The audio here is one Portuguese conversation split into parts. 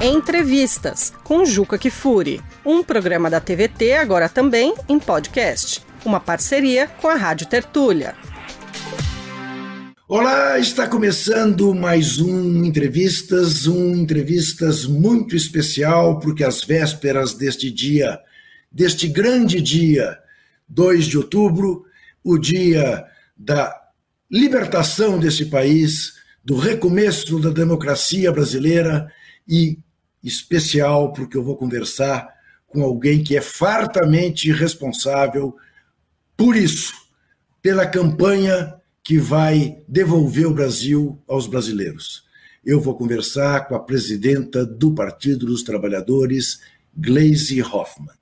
Entrevistas com Juca Kifuri, um programa da TVT agora também em podcast, uma parceria com a Rádio Tertúlia. Olá, está começando mais um Entrevistas, um Entrevistas muito especial, porque às vésperas deste dia, deste grande dia, 2 de outubro, o dia da libertação desse país, do recomeço da democracia brasileira e especial porque eu vou conversar com alguém que é fartamente responsável por isso, pela campanha que vai devolver o Brasil aos brasileiros. Eu vou conversar com a presidenta do Partido dos Trabalhadores, Gleisi Hoffmann,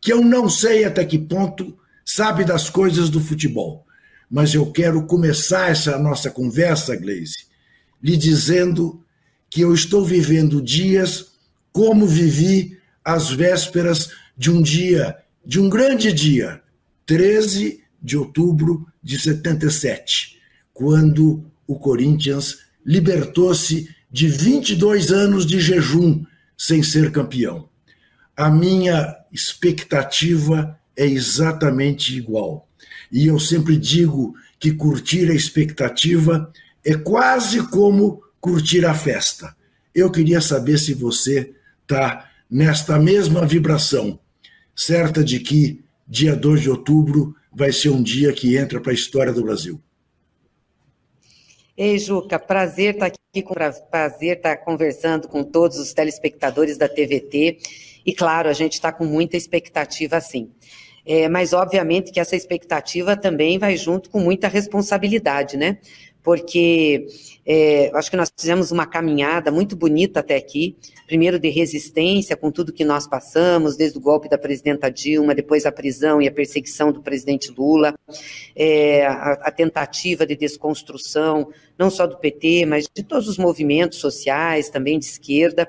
que eu não sei até que ponto sabe das coisas do futebol, mas eu quero começar essa nossa conversa, Gleisi, lhe dizendo que eu estou vivendo dias como vivi as vésperas de um dia, de um grande dia, 13 de outubro de 77, quando o Corinthians libertou-se de 22 anos de jejum sem ser campeão. A minha expectativa é exatamente igual. E eu sempre digo que curtir a expectativa é quase como curtir a festa. Eu queria saber se você está nesta mesma vibração, certa de que dia 2 de outubro vai ser um dia que entra para a história do Brasil. Ei, Juca, prazer estar tá aqui, prazer estar tá conversando com todos os telespectadores da TVT. E claro, a gente está com muita expectativa, sim. É, mas obviamente que essa expectativa também vai junto com muita responsabilidade, né? Porque é, acho que nós fizemos uma caminhada muito bonita até aqui, primeiro de resistência com tudo que nós passamos, desde o golpe da presidenta Dilma, depois a prisão e a perseguição do presidente Lula, é, a, a, tentativa de desconstrução, não só do PT, mas de todos os movimentos sociais, também de esquerda,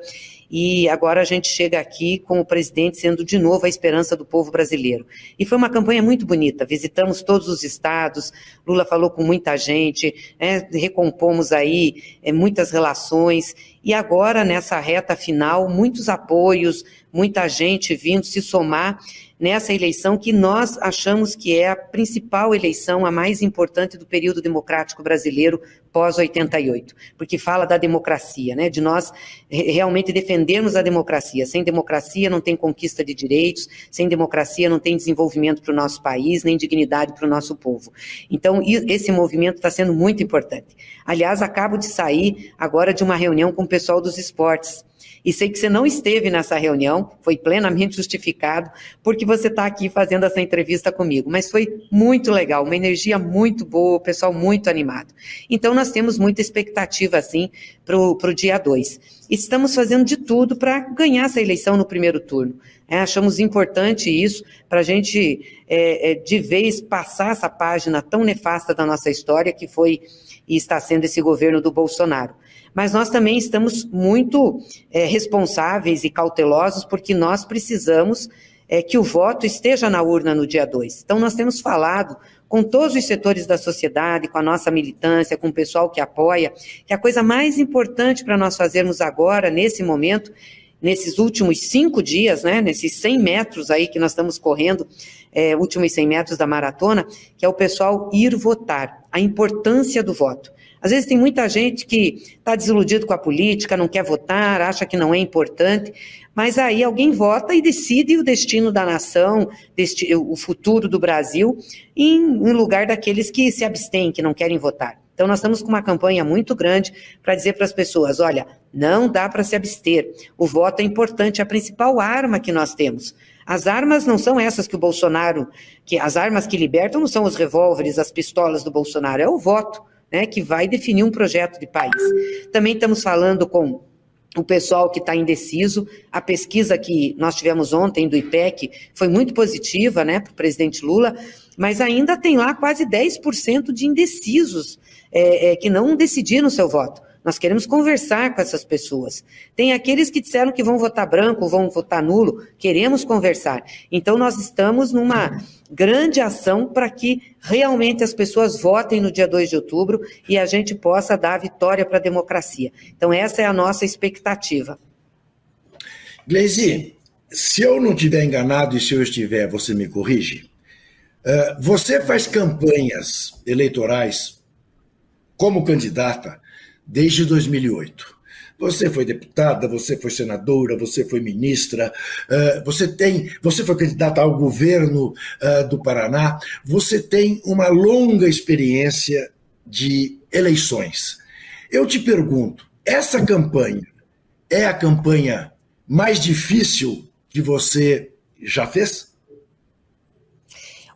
e agora a gente chega aqui com o presidente sendo de novo a esperança do povo brasileiro. E foi uma campanha muito bonita, visitamos todos os estados, Lula falou com muita gente, né, recompomos aí é, muitas relações, e agora nessa reta final, muitos apoios, muita gente vindo se somar nessa eleição que nós achamos que é a principal eleição, a mais importante do período democrático brasileiro pós-88, porque fala da democracia, né, de nós realmente defendermos a democracia. Sem democracia não tem conquista de direitos, sem democracia não tem desenvolvimento para o nosso país, nem dignidade para o nosso povo. Então, esse movimento está sendo muito importante. Aliás, acabo de sair agora de uma reunião com o pessoal dos esportes, e sei que você não esteve nessa reunião, foi plenamente justificado, porque você está aqui fazendo essa entrevista comigo. Mas foi muito legal, uma energia muito boa, o pessoal muito animado. Então, nós temos muita expectativa, assim, para o dia 2. Estamos fazendo de tudo para ganhar essa eleição no primeiro turno. É, achamos importante isso para a gente, é, é, de vez, passar essa página tão nefasta da nossa história, que foi e está sendo esse governo do Bolsonaro mas nós também estamos muito é, responsáveis e cautelosos, porque nós precisamos é, que o voto esteja na urna no dia 2. Então, nós temos falado com todos os setores da sociedade, com a nossa militância, com o pessoal que apoia, que a coisa mais importante para nós fazermos agora, nesse momento, nesses últimos cinco dias, né, nesses 100 metros aí que nós estamos correndo, é, últimos 100 metros da maratona, que é o pessoal ir votar, a importância do voto. Às vezes tem muita gente que está desiludido com a política, não quer votar, acha que não é importante, mas aí alguém vota e decide o destino da nação, o futuro do Brasil, em, lugar daqueles que se abstêm, que não querem votar. Então, nós estamos com uma campanha muito grande para dizer para as pessoas: olha, não dá para se abster. O voto é importante, é a principal arma que nós temos. As armas não são essas que o Bolsonaro, que as armas que libertam não são os revólveres, as pistolas do Bolsonaro, é o voto né, que vai definir um projeto de país. Também estamos falando com o pessoal que está indeciso. A pesquisa que nós tivemos ontem do IPEC foi muito positiva né, para o presidente Lula, mas ainda tem lá quase 10% de indecisos é, é, que não decidiram seu voto. Nós queremos conversar com essas pessoas. Tem aqueles que disseram que vão votar branco, vão votar nulo. Queremos conversar. Então, nós estamos numa grande ação para que realmente as pessoas votem no dia 2 de outubro e a gente possa dar a vitória para a democracia. Então, essa é a nossa expectativa. Gleisi, se eu não estiver enganado e se eu estiver, você me corrige. Uh, você faz campanhas eleitorais como candidata desde 2008. Você foi deputada, você foi senadora, você foi ministra, uh, você tem, você foi candidata ao governo uh, do Paraná, você tem uma longa experiência de eleições. Eu te pergunto, essa campanha é a campanha mais difícil que você já fez?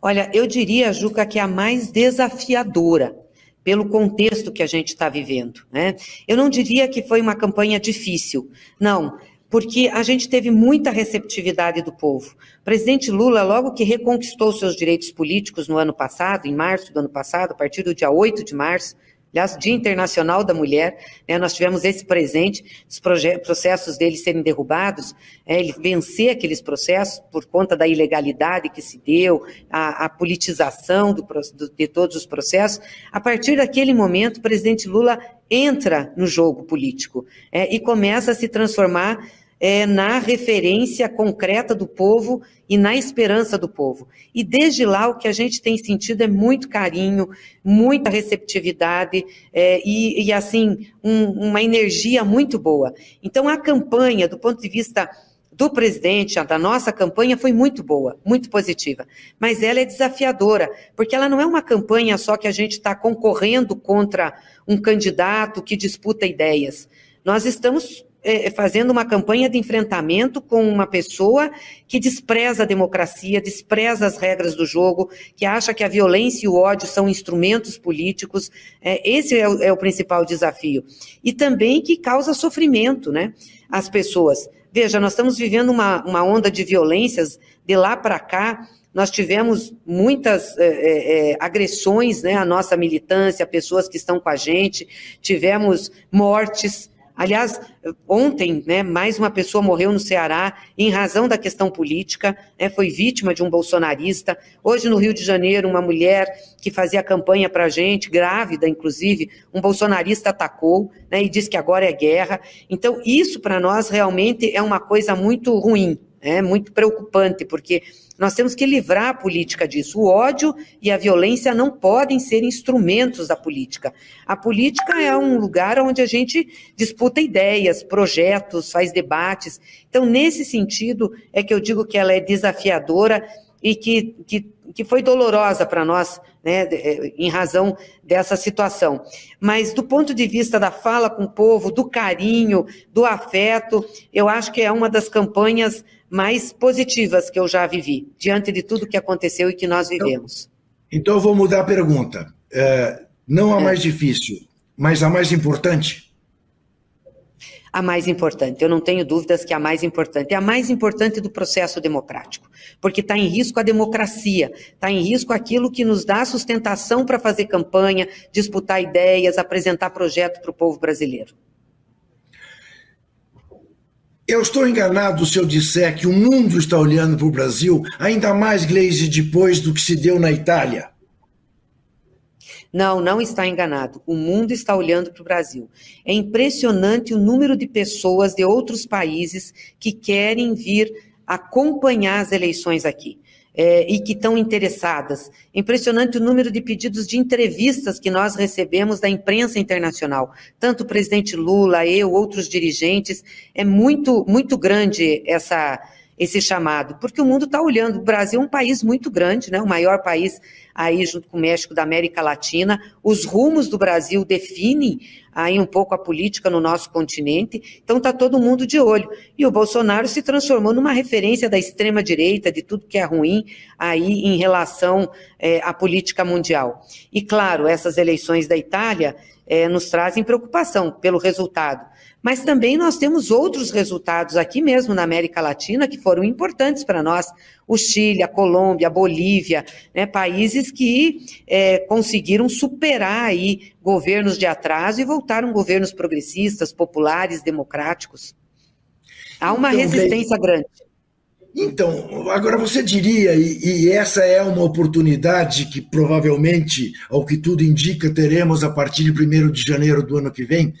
Olha, eu diria, Juca, que é a mais desafiadora pelo contexto que a gente está vivendo. Né? Eu não diria que foi uma campanha difícil, não, porque a gente teve muita receptividade do povo. O presidente Lula, logo que reconquistou seus direitos políticos no ano passado, em março do ano passado, a partir do dia 8 de março, Aliás, Dia Internacional da Mulher, né, nós tivemos esse presente, os processos dele serem derrubados, é, ele vencer aqueles processos por conta da ilegalidade que se deu, a, a politização do, do, de todos os processos. A partir daquele momento, o presidente Lula entra no jogo político é, e começa a se transformar é, na referência concreta do povo e na esperança do povo. E desde lá o que a gente tem sentido é muito carinho, muita receptividade é, e, e, assim, um, uma energia muito boa. Então a campanha, do ponto de vista do presidente, da nossa campanha, foi muito boa, muito positiva. Mas ela é desafiadora, porque ela não é uma campanha só que a gente está concorrendo contra um candidato que disputa ideias. Nós estamos é, é, fazendo uma campanha de enfrentamento com uma pessoa que despreza a democracia, despreza as regras do jogo, que acha que a violência e o ódio são instrumentos políticos. É, esse é o, é o principal desafio. E também que causa sofrimento, né? As pessoas. Veja, nós estamos vivendo uma, uma onda de violências de lá para cá. Nós tivemos muitas é, é, é, agressões né, à nossa militância, pessoas que estão com a gente, tivemos mortes, Aliás, ontem, né, mais uma pessoa morreu no Ceará em razão da questão política, né, foi vítima de um bolsonarista. Hoje, no Rio de Janeiro, uma mulher que fazia campanha para a gente, grávida, inclusive, um bolsonarista atacou né, e disse que agora é guerra. Então, isso para nós realmente é uma coisa muito ruim, é muito preocupante, porque nós temos que livrar a política disso. O ódio e a violência não podem ser instrumentos da política. A política é um lugar onde a gente disputa ideias, projetos, faz debates. Então, nesse sentido, é que eu digo que ela é desafiadora e que, que, que foi dolorosa para nós, né, é, em razão dessa situação. Mas, do ponto de vista da fala com o povo, do carinho, do afeto, eu acho que é uma das campanhas mais positivas que eu já vivi, diante de tudo que aconteceu e que nós então, vivemos. Então, então eu vou mudar a pergunta. É, não a é. mais difícil, mas a mais importante? A mais importante, eu não tenho dúvidas que a mais importante. É a mais importante do processo democrático, porque está em risco a democracia, está em risco aquilo que nos dá sustentação para fazer campanha, disputar ideias, apresentar projeto para o povo brasileiro. Eu estou enganado se eu disser que o mundo está olhando para o Brasil, ainda mais, Gleise, depois do que se deu na Itália. Não, não está enganado. O mundo está olhando para o Brasil. É impressionante o número de pessoas de outros países que querem vir acompanhar as eleições aqui é, e que estão interessadas. Impressionante o número de pedidos de entrevistas que nós recebemos da imprensa internacional. Tanto o presidente Lula, eu, outros dirigentes. É muito, muito grande essa esse chamado, porque o mundo está olhando. O Brasil é um país muito grande, né? o maior país aí junto com o México da América Latina. Os rumos do Brasil definem aí um pouco a política no nosso continente. Então está todo mundo de olho. E o Bolsonaro se transformou numa referência da extrema direita, de tudo que é ruim aí em relação é, à política mundial. E claro, essas eleições da Itália é, nos trazem preocupação pelo resultado mas também nós temos outros resultados aqui mesmo na América Latina que foram importantes para nós. O Chile, a Colômbia, a Bolívia, né, países que é, conseguiram superar aí governos de atraso e voltaram governos progressistas, populares, democráticos. Há uma então, resistência bem, grande. Então, agora você diria, e, e, essa é uma oportunidade que provavelmente, ao que tudo indica, teremos a partir de 1 de janeiro do ano que vem,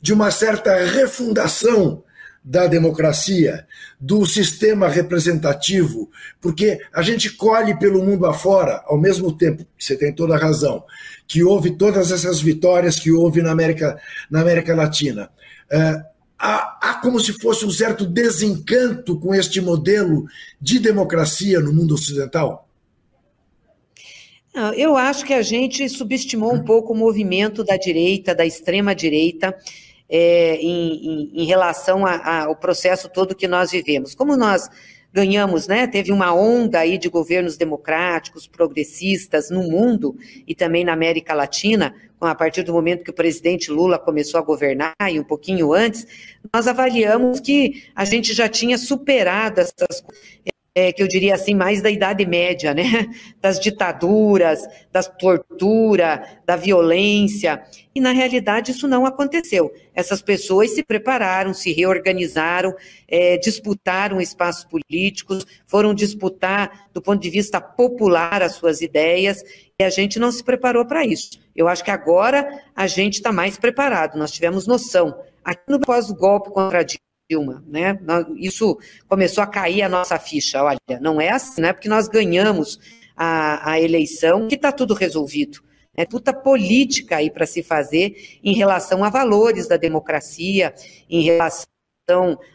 de uma certa refundação da democracia, do sistema representativo, porque a gente colhe pelo mundo afora, ao mesmo tempo, você tem toda a razão, que houve todas essas vitórias que houve na América, na América Latina. É, há, há como se fosse um certo desencanto com este modelo de democracia no mundo ocidental? Eu acho que a gente subestimou um pouco o movimento da direita, da extrema-direita, é, em, em, em, relação ao processo todo que nós vivemos. Como nós ganhamos, né? Teve uma onda aí de governos democráticos, progressistas no mundo e também na América Latina, a partir do momento que o presidente Lula começou a governar e um pouquinho antes, nós avaliamos que a gente já tinha superado essas é, que eu diria assim, mais da Idade Média, né? Das ditaduras, da tortura, da violência. E, na realidade, isso não aconteceu. Essas pessoas se prepararam, se reorganizaram, é, disputaram espaços políticos, foram disputar, do ponto de vista popular, as suas ideias, e a gente não se preparou para isso. Eu acho que agora a gente está mais preparado, nós tivemos noção. Aqui no pós-golpe contra Dilma, né? Isso começou a cair a nossa ficha. Olha, não é assim, não é porque nós ganhamos a, a eleição que está tudo resolvido. É puta política aí para se fazer em relação a valores da democracia, em relação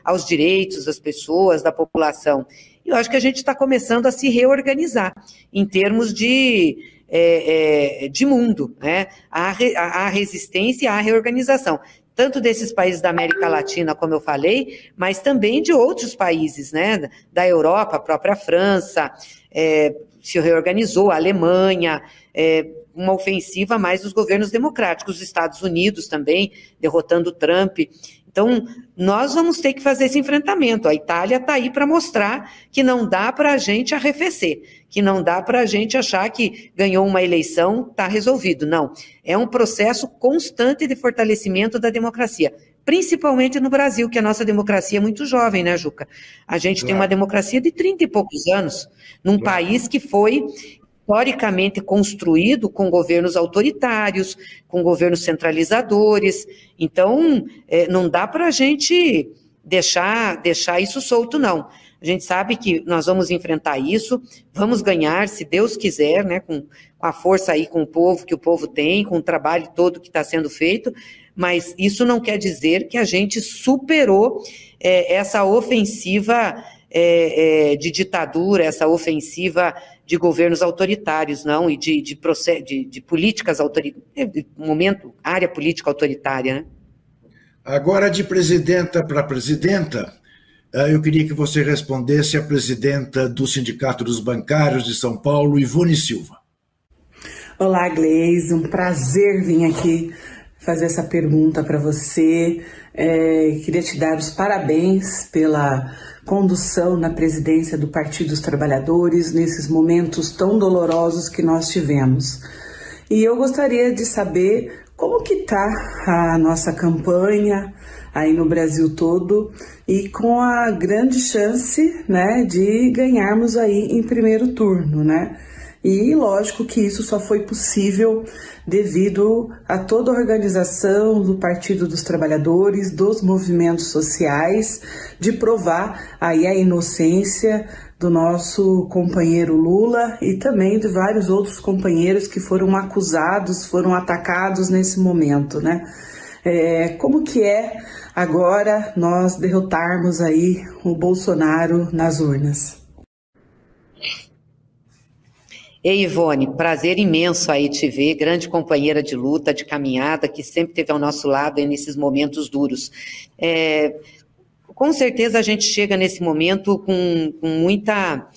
aos direitos das pessoas, da população. E eu acho que a gente está começando a se reorganizar em termos de, é, é, de mundo, né? A resistência e a reorganização tanto desses países da América Latina, como eu falei, mas também de outros países, né? Da Europa, a própria França é, se reorganizou, a Alemanha, é, uma ofensiva mais dos governos democráticos, os Estados Unidos também, derrotando Trump. Então, nós vamos ter que fazer esse enfrentamento. A Itália está aí para mostrar que não dá para a gente arrefecer, que não dá para a gente achar que ganhou uma eleição, está resolvido. Não. É um processo constante de fortalecimento da democracia. Principalmente no Brasil, que a nossa democracia é muito jovem, né, Juca? A gente claro. tem uma democracia de 30 e poucos anos, num claro. país que foi historicamente construído com governos autoritários, com governos centralizadores. Então, é, não dá para a gente deixar, deixar isso solto, não. A gente sabe que nós vamos enfrentar isso, vamos ganhar, se Deus quiser, né, com, com a força aí, com o povo que o povo tem, com o trabalho todo que está sendo feito, mas isso não quer dizer que a gente superou é, essa ofensiva é, é, de ditadura, essa ofensiva de governos autoritários, não, e de, de, de, de políticas autoritárias, é, momento, área política autoritária, né? Agora, de presidenta para presidenta, eu queria que você respondesse a presidenta do Sindicato dos Bancários de São Paulo, Ivone Silva. Olá, Gleise, um prazer vir aqui fazer essa pergunta para você. É, queria te dar os parabéns pela condução na presidência do Partido dos Trabalhadores nesses momentos tão dolorosos que nós tivemos. E eu gostaria de saber como que está a nossa campanha aí no Brasil todo e com a grande chance, né, de ganharmos aí em primeiro turno, né? E lógico que isso só foi possível devido a toda a organização do Partido dos Trabalhadores, dos movimentos sociais, de provar aí a inocência do nosso companheiro Lula e também de vários outros companheiros que foram acusados, foram atacados nesse momento, né? É, como que é agora nós derrotarmos aí o Bolsonaro nas urnas? Ei, Ivone, prazer imenso aí te ver, grande companheira de luta, de caminhada, que sempre esteve ao nosso lado nesses momentos duros. É, com certeza a gente chega nesse momento com, com muita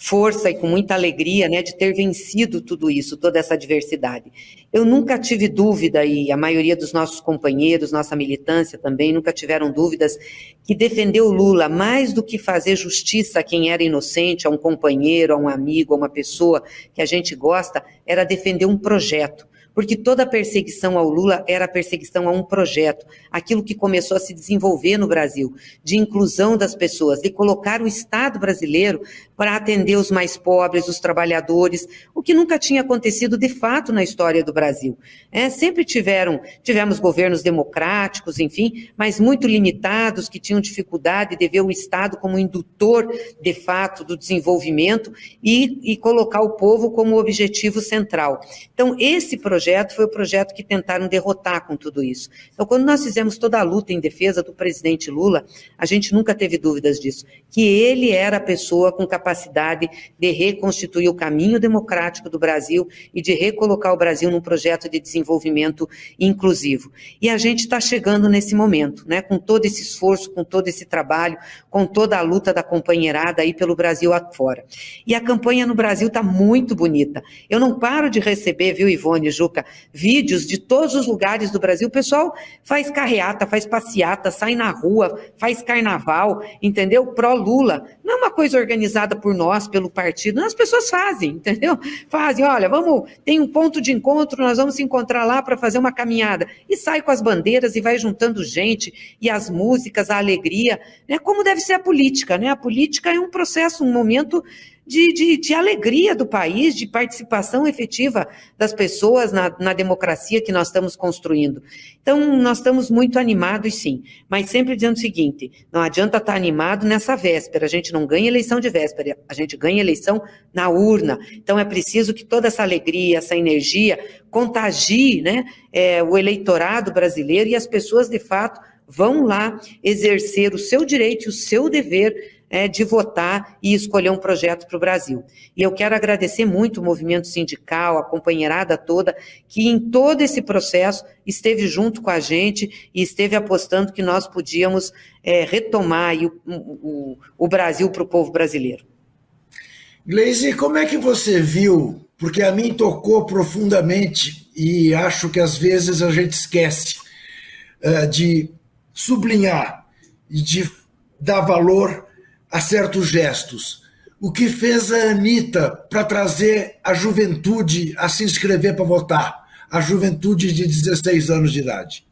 força e com muita alegria, né, de ter vencido tudo isso, toda essa adversidade. Eu nunca tive dúvida, e a maioria dos nossos companheiros, nossa militância também, nunca tiveram dúvidas, que defender o Lula, mais do que fazer justiça a quem era inocente, a um companheiro, a um amigo, a uma pessoa que a gente gosta, era defender um projeto porque toda perseguição ao Lula era perseguição a um projeto, aquilo que começou a se desenvolver no Brasil, de inclusão das pessoas, de colocar o Estado brasileiro para atender os mais pobres, os trabalhadores, o que nunca tinha acontecido de fato na história do Brasil. É, sempre tiveram, tivemos governos democráticos, enfim, mas muito limitados, que tinham dificuldade de ver o Estado como indutor, de fato, do desenvolvimento e, e colocar o povo como objetivo central. Então, esse projeto foi o projeto que tentaram derrotar com tudo isso. Então, quando nós fizemos toda a luta em defesa do presidente Lula, a gente nunca teve dúvidas disso, que ele era a pessoa com capacidade capacidade de reconstituir o caminho democrático do Brasil e de recolocar o Brasil num projeto de desenvolvimento inclusivo. E a gente está chegando nesse momento, né, com todo esse esforço, com todo esse trabalho, com toda a luta da companheirada aí pelo Brasil afora. E a campanha no Brasil está muito bonita. Eu não paro de receber, viu, Ivone, Juca, vídeos de todos os lugares do Brasil. O pessoal faz carreata, faz passeata, sai na rua, faz carnaval, entendeu? Pró-Lula. Não é uma coisa organizada por nós, pelo partido. As pessoas fazem, entendeu? Fazem, olha, vamos, tem um ponto de encontro, nós vamos se encontrar lá para fazer uma caminhada. E sai com as bandeiras e vai juntando gente, e as músicas, a alegria, né? Como deve ser a política, né? A política é um processo, um momento de, de, de, alegria do país, de participação efetiva das pessoas na, na, democracia que nós estamos construindo. Então, nós estamos muito animados, sim, mas sempre dizendo o seguinte: não adianta estar animado nessa véspera, a gente não ganha eleição de véspera, a gente ganha eleição na urna. Então, é preciso que toda essa alegria, essa energia contagie né, é, o eleitorado brasileiro e as pessoas, de fato, vão lá exercer o seu direito e o seu dever é, de votar e escolher um projeto para o Brasil. E eu quero agradecer muito o movimento sindical, a companheirada toda, que em todo esse processo esteve junto com a gente e esteve apostando que nós podíamos é, retomar o, o, o Brasil para o povo brasileiro. Gleisi, como é que você viu? Porque a mim tocou profundamente e acho que às vezes a gente esquece uh, de sublinhar e de dar valor a certos gestos. O que fez a Anitta para trazer a juventude a se inscrever para votar? A juventude de 16 anos de idade.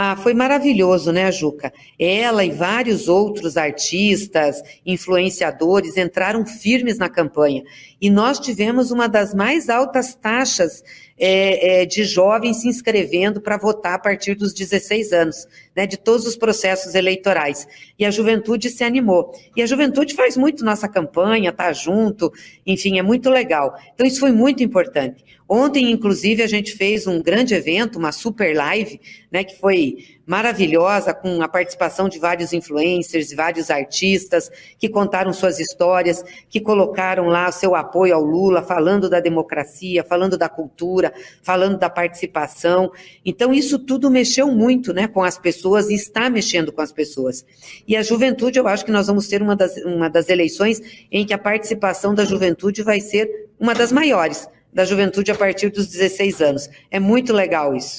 Ah, foi maravilhoso, né, Juca? Ela e vários outros artistas, influenciadores entraram firmes na campanha. E nós tivemos uma das mais altas taxas é, é, de jovens se inscrevendo para votar a partir dos 16 anos, né, de todos os processos eleitorais. E a juventude se animou. E a juventude faz muito nossa campanha, tá junto, enfim, é muito legal. Então, isso foi muito importante. Ontem, inclusive, a gente fez um grande evento, uma super live, né, que foi maravilhosa, com a participação de vários influencers, vários artistas, que contaram suas histórias, que colocaram lá seu apoio ao Lula, falando da democracia, falando da cultura, falando da participação. Então, isso tudo mexeu muito né, com as pessoas e está mexendo com as pessoas. E a juventude, eu acho que nós vamos ter uma das, uma das eleições em que a participação da juventude vai ser uma das maiores da juventude a partir dos 16 anos. É muito legal isso.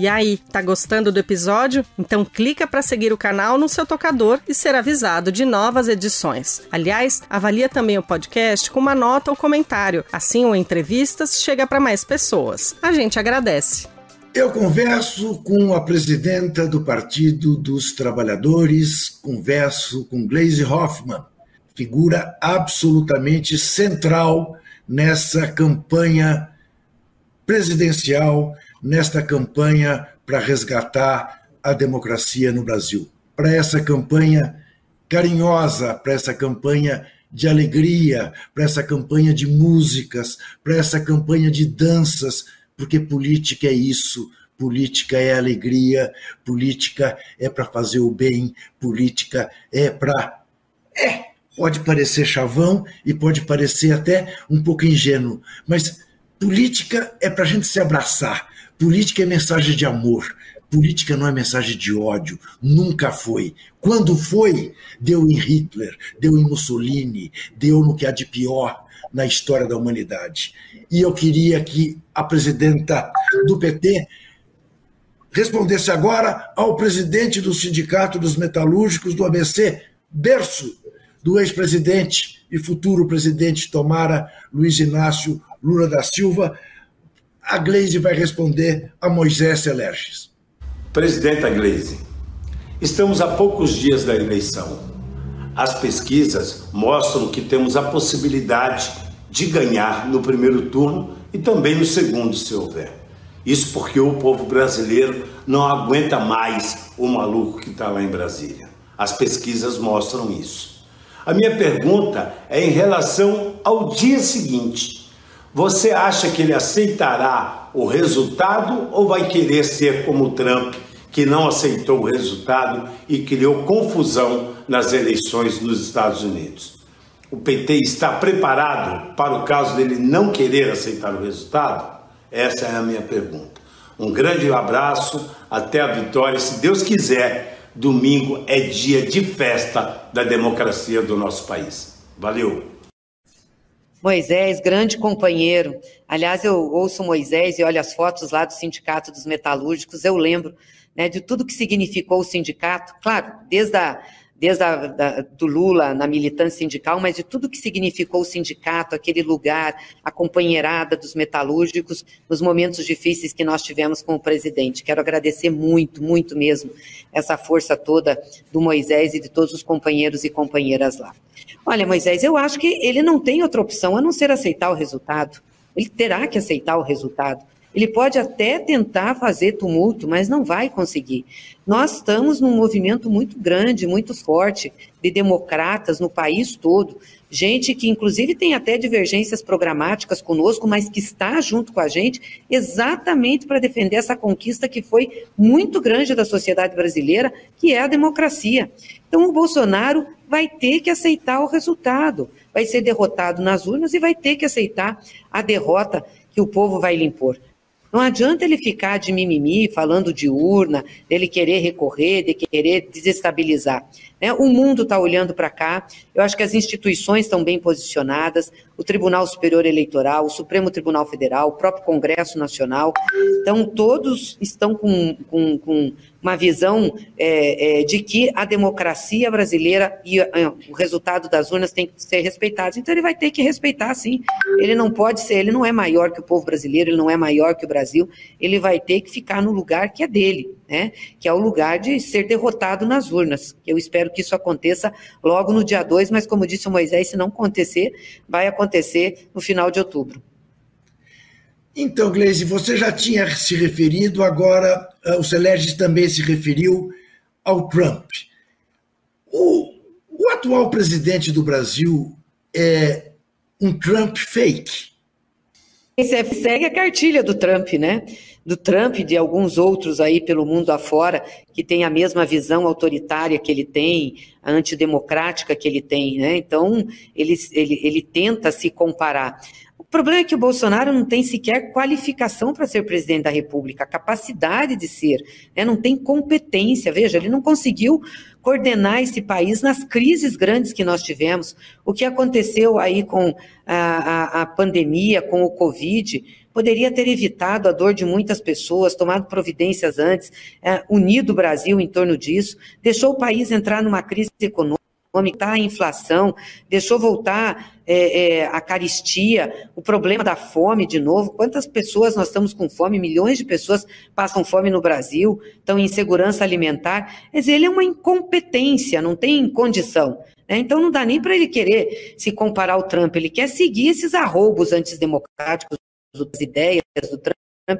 E aí, tá gostando do episódio? Então clica para seguir o canal no seu tocador e ser avisado de novas edições. Aliás, avalia também o podcast com uma nota ou comentário. Assim o entrevistas chega para mais pessoas. A gente agradece. Eu converso com a presidenta do Partido dos Trabalhadores, converso com Gleisi Hoffmann, figura absolutamente central nessa campanha presidencial, nesta campanha para resgatar a democracia no Brasil. Para essa campanha carinhosa, para essa campanha de alegria, para essa campanha de músicas, para essa campanha de danças, porque política é isso. Política é alegria, política é para fazer o bem, política é para. É, Pode parecer chavão e pode parecer até um pouco ingênuo, mas política é para a gente se abraçar. Política é mensagem de amor. Política não é mensagem de ódio. Nunca foi. Quando foi, deu em Hitler, deu em Mussolini, deu no que há de pior na história da humanidade. E eu queria que a presidenta do PT respondesse agora ao presidente do Sindicato dos Metalúrgicos do ABC, berço do ex-presidente e futuro presidente Tomara Luiz Inácio Lula da Silva. A Gleise vai responder a Moisés Celerges. Presidenta Gleise, estamos a poucos dias da eleição. As pesquisas mostram que temos a possibilidade de ganhar no primeiro turno e também no segundo, se houver. Isso porque o povo brasileiro não aguenta mais o maluco que está lá em Brasília. As pesquisas mostram isso. A minha pergunta é em relação ao dia seguinte. Você acha que ele aceitará o resultado ou vai querer ser como Trump, que não aceitou o resultado e criou confusão nas eleições nos Estados Unidos? O PT está preparado para o caso dele não querer aceitar o resultado? Essa é a minha pergunta. Um grande abraço, até a vitória, se Deus quiser. Domingo é dia de festa da democracia do nosso país. Valeu. Moisés, grande companheiro. Aliás, eu ouço Moisés e olho as fotos lá do Sindicato dos Metalúrgicos, eu lembro né, de tudo que significou o sindicato, claro, desde a desde a, da, do Lula na militância sindical, mas de tudo que significou o sindicato, aquele lugar, a companheirada dos metalúrgicos, nos momentos difíceis que nós tivemos com o presidente. Quero agradecer muito, muito mesmo, essa força toda do Moisés e de todos os companheiros e companheiras lá. Olha, Moisés, eu acho que ele não tem outra opção a não ser aceitar o resultado. Ele terá que aceitar o resultado. Ele pode até tentar fazer tumulto, mas não vai conseguir. Nós estamos num movimento muito grande, muito forte de democratas no país todo, gente que inclusive tem até divergências programáticas conosco, mas que está junto com a gente exatamente para defender essa conquista que foi muito grande da sociedade brasileira, que é a democracia. Então o Bolsonaro vai ter que aceitar o resultado, vai ser derrotado nas urnas e vai ter que aceitar a derrota que o povo vai lhe impor. Não adianta ele ficar de mimimi, falando de urna, dele querer recorrer, de querer desestabilizar. Né? O mundo está olhando para cá, eu acho que as instituições estão bem posicionadas, o Tribunal Superior Eleitoral, o Supremo Tribunal Federal, o próprio Congresso Nacional, então todos estão com, com, com uma visão é, é, de que a democracia brasileira e é, o resultado das urnas tem que ser respeitados. Então ele vai ter que respeitar, sim. Ele não pode ser, ele não é maior que o povo brasileiro, ele não é maior que o Brasil, ele vai ter que ficar no lugar que é dele, né? Que é o lugar de ser derrotado nas urnas. Eu espero que isso aconteça logo no dia 2, mas como disse o Moisés, se não acontecer, vai acontecer no final de outubro. Então, Gleisi, você já tinha se referido, agora uh, o Celeste também se referiu ao Trump. O, o atual presidente do Brasil é um Trump fake. Você segue a cartilha do Trump, né? Do Trump e de alguns outros aí pelo mundo afora que tem a mesma visão autoritária que ele tem, antidemocrática que ele tem, né? Então, ele, ele, ele tenta se comparar. O problema é que o Bolsonaro não tem sequer qualificação para ser presidente da República, capacidade de ser, né? não tem competência. Veja, ele não conseguiu coordenar esse país nas crises grandes que nós tivemos. O que aconteceu aí com a, a, a pandemia, com o Covid, poderia ter evitado a dor de muitas pessoas, tomado providências antes, é, unido o Brasil em torno disso, deixou o país entrar numa crise econômica aumentar a inflação, deixou voltar é, é, a caristia, o problema da fome de novo. Quantas pessoas nós estamos com fome? Milhões de pessoas passam fome no Brasil, estão em insegurança alimentar. Quer dizer, ele é uma incompetência, não tem condição. Né? Então não dá nem para ele querer se comparar ao Trump, ele quer seguir esses arroubos antidemocráticos das ideias do Trump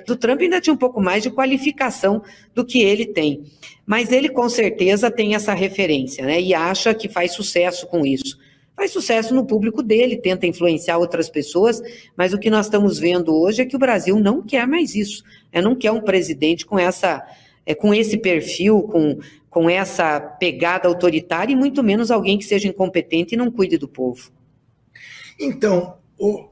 do Trump ainda tinha um pouco mais de qualificação do que ele tem. Mas ele com certeza tem essa referência, né? E acha que faz sucesso com isso. Faz sucesso no público dele, tenta influenciar outras pessoas, mas o que nós estamos vendo hoje é que o Brasil não quer mais isso. Né? Não quer um presidente com essa, é, com esse perfil, com, com essa pegada autoritária, e muito menos alguém que seja incompetente e não cuide do povo. Então,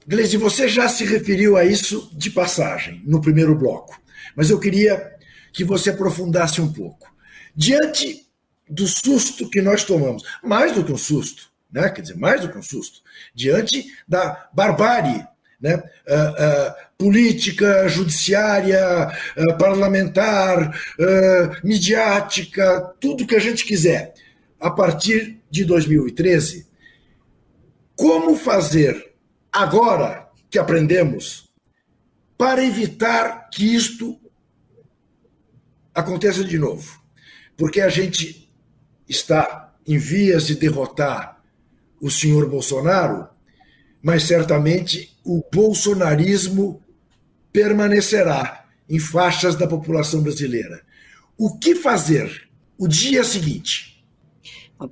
Gleisi, você já se referiu a isso de passagem, no primeiro bloco, mas eu queria que você aprofundasse um pouco. Diante do susto que nós tomamos, mais do que um susto, né? quer dizer, mais do que um susto, diante da barbárie né? Uh, uh, política, judiciária, uh, parlamentar, midiática, tudo que a gente quiser, a partir de 2013, como fazer agora, que aprendemos para evitar que isto aconteça de novo. Porque a gente está em vias de derrotar o senhor Bolsonaro, mas certamente o bolsonarismo permanecerá em faixas da população brasileira. O que fazer? O dia seguinte.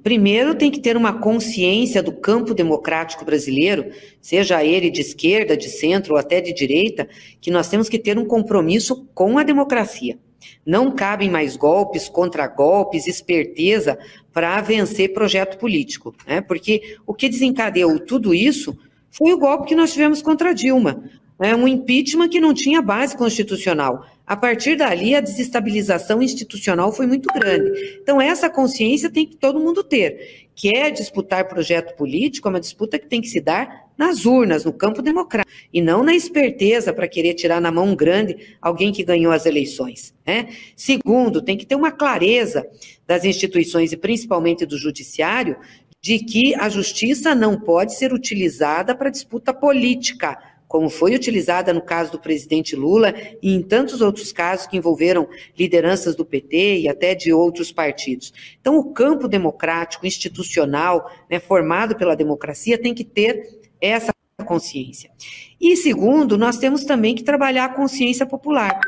Primeiro, tem que ter uma consciência do campo democrático brasileiro, seja ele de esquerda, de centro ou até de direita, que nós temos que ter um compromisso com a democracia. Não cabem mais golpes, contragolpes, esperteza para vencer projeto político, né? porque o que desencadeou tudo isso foi o golpe que nós tivemos contra Dilma, né? um impeachment que não tinha base constitucional. A partir dali, a desestabilização institucional foi muito grande. Então, essa consciência tem que todo mundo ter. Quer disputar projeto político, é uma disputa que tem que se dar nas urnas, no campo democrático, e não na esperteza para querer tirar na mão grande alguém que ganhou as eleições. Né? Segundo, tem que ter uma clareza das instituições e principalmente do judiciário de que a justiça não pode ser utilizada para disputa política como foi utilizada no caso do presidente Lula e em tantos outros casos que envolveram lideranças do PT e até de outros partidos. Então, o campo democrático, institucional, né, formado pela democracia, tem que ter essa consciência. E segundo, nós temos também que trabalhar a consciência popular.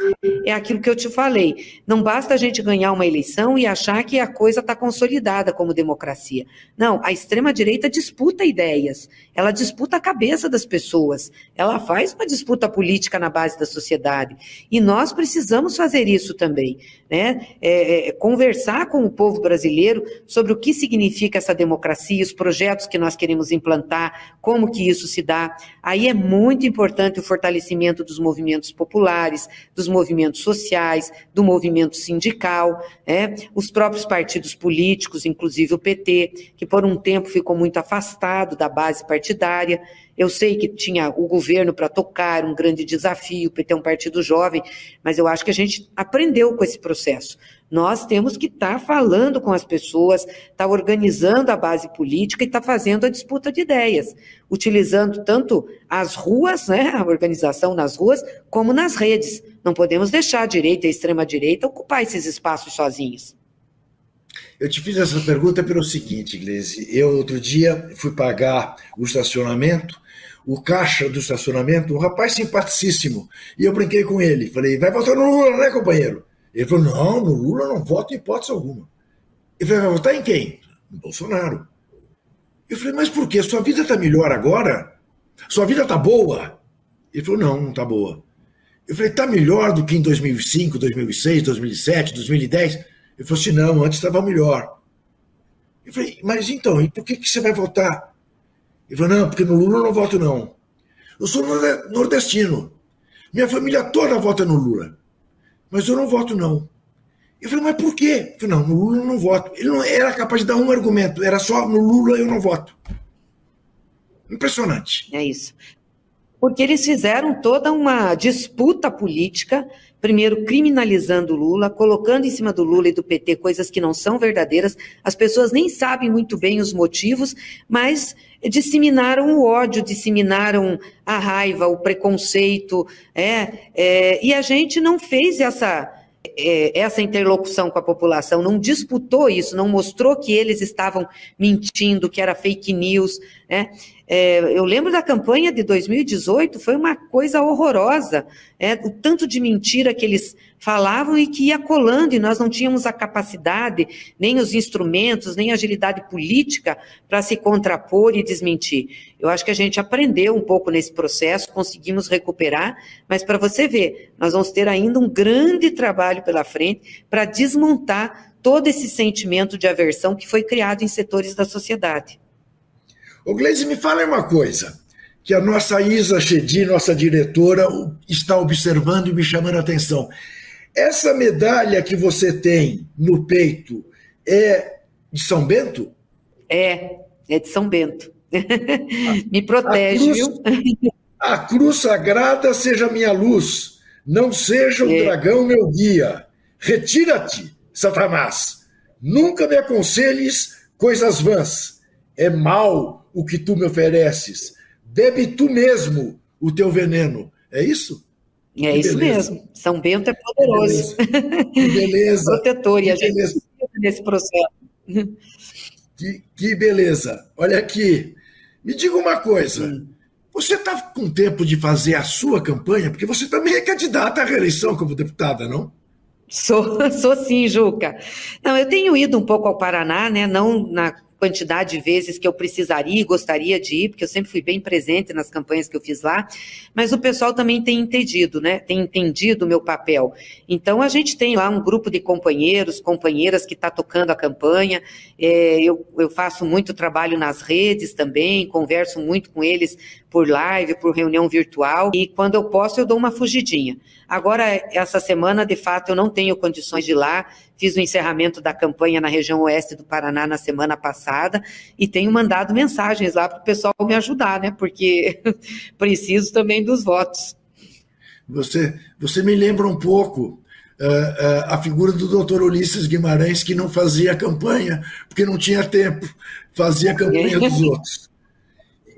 É aquilo que eu te falei. Não basta a gente ganhar uma eleição e achar que a coisa está consolidada como democracia. Não, a extrema-direita disputa ideias, ela disputa a cabeça das pessoas, ela faz uma disputa política na base da sociedade. E nós precisamos fazer isso também. Né? É, é, conversar com o povo brasileiro sobre o que significa essa democracia, os projetos que nós queremos implantar, como que isso se dá. Aí é muito importante o fortalecimento dos movimentos populares, dos movimentos sociais, do movimento sindical, né? os próprios partidos políticos, inclusive o PT, que por um tempo ficou muito afastado da base partidária. Eu sei que tinha o governo para tocar, um grande desafio, PT é um partido jovem, mas eu acho que a gente aprendeu com esse processo. Nós temos que estar tá falando com as pessoas, estar tá organizando a base política e estar tá fazendo a disputa de ideias, utilizando tanto as ruas, né, a organização nas ruas, como nas redes. Não podemos deixar a direita e a extrema-direita ocupar esses espaços sozinhos. Eu te fiz essa pergunta pelo seguinte, Gleisi. Eu, outro dia, fui pagar o estacionamento o caixa do estacionamento, um rapaz simpaticíssimo. E eu brinquei com ele. Falei, vai votar no Lula, né, companheiro? Ele falou, não, no Lula não voto em hipótese alguma. Eu falei, vai votar em quem? No Bolsonaro. Eu falei, mas por quê? Sua vida está melhor agora? Sua vida está boa? Ele falou, não, não está boa. Eu falei, está melhor do que em 2005, 2006, 2007, 2010? Ele falou assim, não, antes estava melhor. Eu falei, mas então, e por que, que você vai votar? Ele falou, não, porque no Lula eu não voto, não. Eu sou nordestino. Minha família toda vota no Lula. Mas eu não voto, não. Eu falei, mas por quê? Eu falei, não, no Lula eu não voto. Ele não era capaz de dar um argumento, era só no Lula eu não voto. Impressionante. É isso. Porque eles fizeram toda uma disputa política primeiro criminalizando o Lula, colocando em cima do Lula e do PT coisas que não são verdadeiras. As pessoas nem sabem muito bem os motivos, mas disseminaram o ódio, disseminaram a raiva, o preconceito, é, é e a gente não fez essa é, essa interlocução com a população, não disputou isso, não mostrou que eles estavam mentindo, que era fake news. Né? É, eu lembro da campanha de 2018, foi uma coisa horrorosa, é, o tanto de mentira que eles falavam e que ia colando, e nós não tínhamos a capacidade, nem os instrumentos, nem a agilidade política para se contrapor e desmentir. Eu acho que a gente aprendeu um pouco nesse processo, conseguimos recuperar, mas para você ver, nós vamos ter ainda um grande trabalho pela frente para desmontar todo esse sentimento de aversão que foi criado em setores da sociedade. O Gleisi, me fala uma coisa que a nossa Isa Chedi, nossa diretora, está observando e me chamando a atenção. Essa medalha que você tem no peito é de São Bento? É, é de São Bento. me protege, cruz, viu? a cruz sagrada seja minha luz, não seja o é. dragão meu guia. Retira-te, Satanás. Nunca me aconselhes coisas vãs. É mal o que tu me ofereces. Bebe tu mesmo o teu veneno. É isso? É que isso beleza. mesmo. São Bento é poderoso. Que beleza. Protetor. Que e a gente beleza. nesse processo. Que, que, beleza. Olha aqui. Me diga uma coisa. Hum. Você está com tempo de fazer a sua campanha? Porque você também é candidata à reeleição como deputada, não? Sou, sou sim, Juca. Não, eu tenho ido um pouco ao Paraná, né? Não na quantidade de vezes que eu precisaria e gostaria de ir, porque eu sempre fui bem presente nas campanhas que eu fiz lá, mas o pessoal também tem entendido, né? Tem entendido o meu papel. Então a gente tem lá um grupo de companheiros, companheiras que está tocando a campanha. É, eu, eu faço muito trabalho nas redes também, converso muito com eles por live, por reunião virtual, e quando eu posso eu dou uma fugidinha. Agora, essa semana, de fato, eu não tenho condições de ir lá, fiz o encerramento da campanha na região oeste do Paraná na semana passada e tenho mandado mensagens lá para o pessoal me ajudar, né? Porque preciso também dos votos. Você, você me lembra um pouco uh, uh, a figura do doutor Ulisses Guimarães, que não fazia campanha, porque não tinha tempo, fazia campanha dos outros.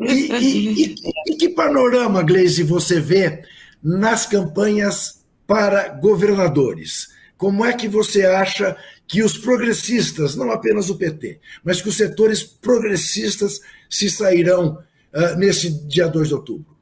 E, e, e, que panorama, Gleisi, você vê nas campanhas para governadores? Como é que você acha que os progressistas, não apenas o PT, mas que os setores progressistas se sairão uh, nesse dia 2 de outubro?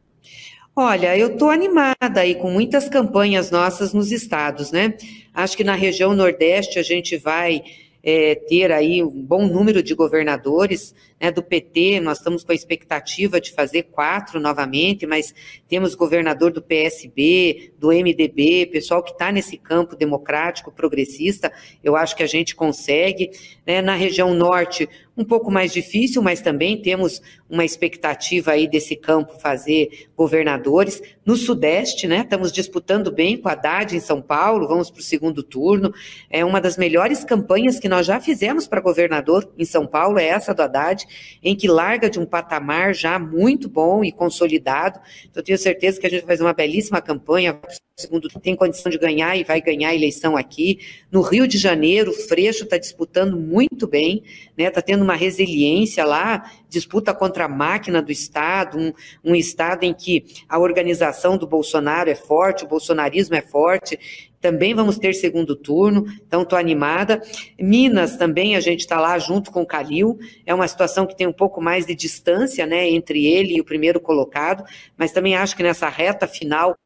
Olha, eu estou animada aí com muitas campanhas nossas nos estados, né? Acho que na região Nordeste a gente vai é, ter aí um bom número de governadores né, do PT, nós estamos com a expectativa de fazer quatro novamente, mas temos governador do PSB, do MDB, pessoal que está nesse campo democrático, progressista, eu acho que a gente consegue. Né, na região norte, um pouco mais difícil, mas também temos uma expectativa aí desse campo fazer governadores. No Sudeste, né, estamos disputando bem com a Haddad em São Paulo, vamos para o segundo turno. É uma das melhores campanhas que nós já fizemos para governador em São Paulo, é essa do Haddad em que larga de um patamar já muito bom e consolidado. Então, tenho certeza que a gente vai fazer uma belíssima campanha. Segundo, tem condição de ganhar e vai ganhar a eleição aqui. No Rio de Janeiro, o Freixo está disputando muito bem, né? Está tendo uma resiliência lá, disputa contra a máquina do Estado, um, um Estado em que a organização do Bolsonaro é forte, o bolsonarismo é forte, também vamos ter segundo turno, então estou animada. Minas também, a gente está lá junto com o Calil, é uma situação que tem um pouco mais de distância né, entre ele e o primeiro colocado, mas também acho que nessa reta final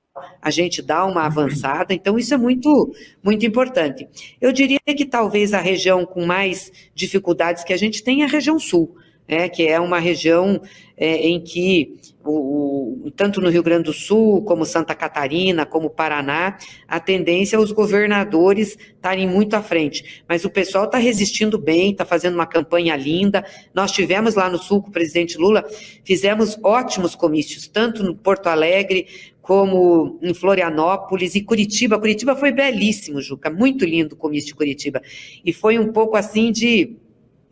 a gente dá uma avançada, então isso é muito, muito importante. Eu diria que talvez a região com mais dificuldades que a gente tem é a região sul, né, que é uma região é, em que o, o, tanto no Rio Grande do Sul, como Santa Catarina, como Paraná, a tendência é os governadores estarem muito à frente. Mas o pessoal está resistindo bem, está fazendo uma campanha linda. Nós tivemos lá no Sul com o presidente Lula, fizemos ótimos comícios, tanto no Porto Alegre como em Florianópolis e Curitiba. Curitiba foi belíssimo, Juca, muito lindo o comício de Curitiba. E foi um pouco assim de,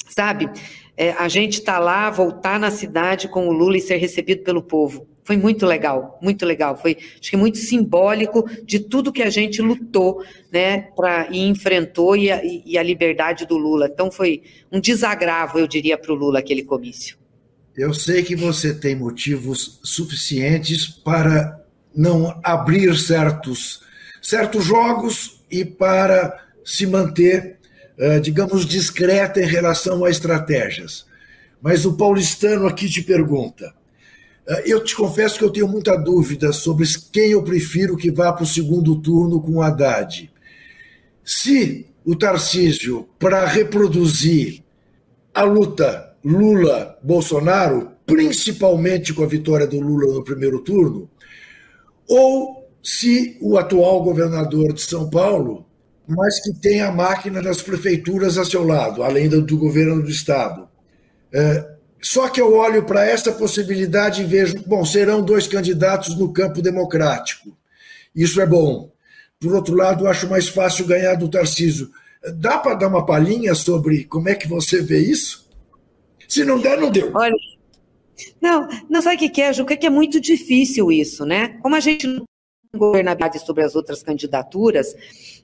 sabe, é, a gente estar tá lá, voltar na cidade com o Lula e ser recebido pelo povo. Foi muito legal, muito legal. Foi, acho que muito simbólico de tudo que a gente lutou, né, pra, e enfrentou e a, e a liberdade do Lula. Então foi um desagravo, eu diria, para o Lula aquele comício. Eu sei que você tem motivos suficientes para não abrir certos, certos jogos e para se manter digamos, discreta em relação a estratégias. Mas o paulistano aqui te pergunta. Eh, eu te confesso que eu tenho muita dúvida sobre quem eu prefiro que vá para o segundo turno com o Haddad. Se o Tarcísio, para reproduzir a luta Lula-Bolsonaro, principalmente com a vitória do Lula no primeiro turno, ou se o atual governador de São Paulo mas que tem a máquina das prefeituras a seu lado, além do, do governo do Estado. É, só que eu olho para essa possibilidade e vejo, bom, serão dois candidatos no campo democrático. Isso é bom. Por outro lado, acho mais fácil ganhar do Tarcísio. Dá para dar uma palhinha sobre como é que você vê isso? Se não der, não deu. Olha, não, não sabe o que é, Juca? Que é muito difícil isso, né? Como a gente governabilidade sobre as outras candidaturas,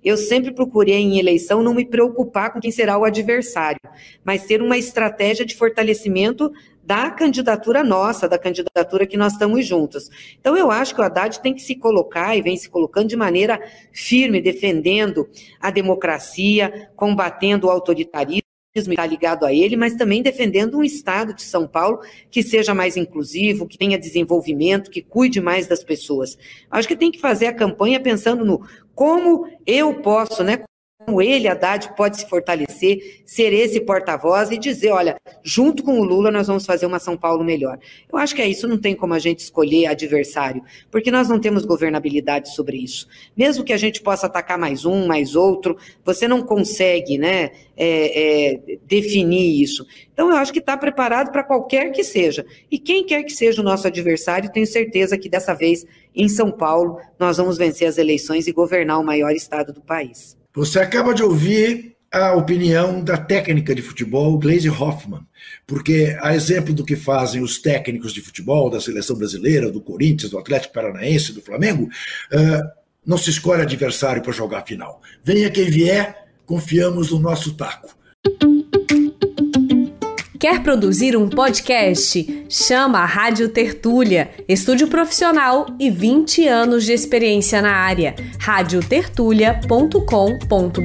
eu sempre procurei em eleição não me preocupar com quem será o adversário, mas ter uma estratégia de fortalecimento da candidatura nossa, da candidatura que nós estamos juntos. Então, eu acho que o Haddad tem que se colocar e vem se colocando de maneira firme, defendendo a democracia, combatendo o autoritarismo está ligado a ele, mas também defendendo um Estado de São Paulo que seja mais inclusivo, que tenha desenvolvimento, que cuide mais das pessoas. Acho que tem que fazer a campanha pensando no como eu posso, né, ele, Haddad, pode se fortalecer, ser esse porta-voz e dizer, olha, junto com o Lula nós vamos fazer uma São Paulo melhor. Eu acho que é isso, não tem como a gente escolher adversário, porque nós não temos governabilidade sobre isso. Mesmo que a gente possa atacar mais um, mais outro, você não consegue, né, é, é, definir isso. Então eu acho que está preparado para qualquer que seja. E quem quer que seja o nosso adversário, tenho certeza que dessa vez, em São Paulo, nós vamos vencer as eleições e governar o maior estado do país. Você acaba de ouvir a opinião da técnica de futebol, Glaze Hoffman, porque, a exemplo do que fazem os técnicos de futebol da seleção brasileira, do Corinthians, do Atlético Paranaense, do Flamengo, uh, não se escolhe adversário para jogar a final. Venha quem vier, confiamos no nosso taco. Quer produzir um podcast? Chama a Rádio Tertúlia, estúdio profissional e 20 anos de experiência na área. radiotertulia.com.br.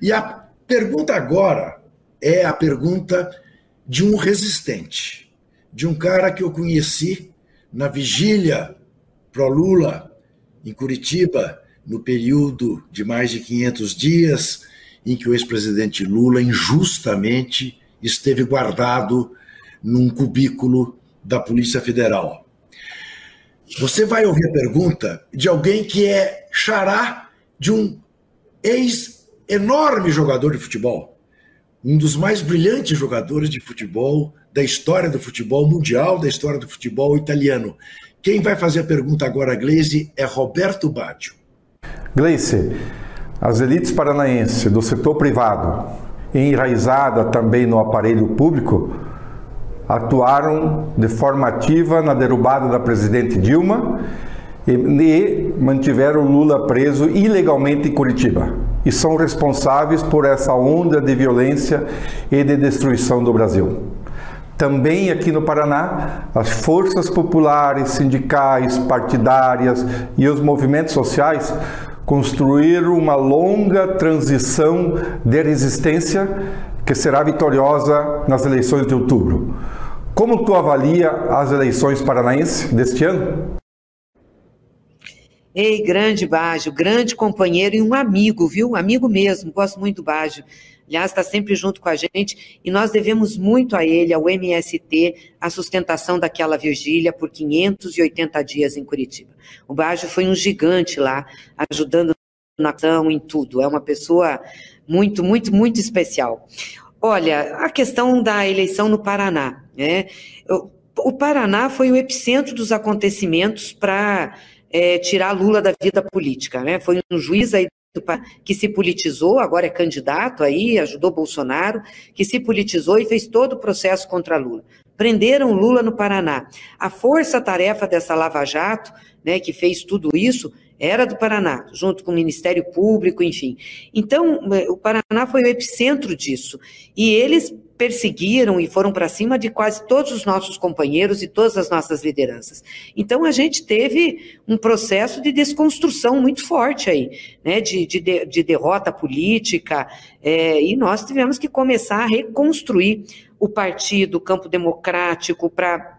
E a pergunta agora é a pergunta de um resistente, de um cara que eu conheci na vigília pro Lula em Curitiba, no período de mais de 500 dias em que o ex-presidente Lula injustamente esteve guardado num cubículo da Polícia Federal. Você vai ouvir a pergunta de alguém que é xará de um ex-enorme jogador de futebol, um dos mais brilhantes jogadores de futebol da história do futebol mundial, da história do futebol italiano. Quem vai fazer a pergunta agora, Gleise, é Roberto Baggio. Gleice, as elites paranaenses do setor privado, enraizada também no aparelho público, atuaram de forma ativa na derrubada da presidente Dilma e mantiveram Lula preso ilegalmente em Curitiba e são responsáveis por essa onda de violência e de destruição do Brasil. Também aqui no Paraná, as forças populares, sindicais, partidárias e os movimentos sociais construir uma longa transição de resistência que será vitoriosa nas eleições de outubro. Como tu avalia as eleições paranaenses deste ano? Ei, grande Bajo, grande companheiro e um amigo, viu? Amigo mesmo, gosto muito do Bajo. Aliás, está sempre junto com a gente e nós devemos muito a ele, ao MST, a sustentação daquela vigília por 580 dias em Curitiba. O Bajo foi um gigante lá, ajudando na ação, em tudo. É uma pessoa muito, muito, muito especial. Olha, a questão da eleição no Paraná, né? O Paraná foi o epicentro dos acontecimentos para é, tirar Lula da vida política, né? Foi um juiz aí que se politizou, agora é candidato aí, ajudou Bolsonaro, que se politizou e fez todo o processo contra Lula. Prenderam Lula no Paraná. A força-tarefa dessa Lava Jato, né, que fez tudo isso, era do Paraná, junto com o Ministério Público, enfim. Então, é, o Paraná foi o epicentro disso. E eles perseguiram e foram para cima de quase todos os nossos companheiros e todas as nossas lideranças. Então a gente teve um processo de desconstrução muito forte aí, né, de, de, de derrota política, é, e nós tivemos que começar a reconstruir o partido, o campo democrático, para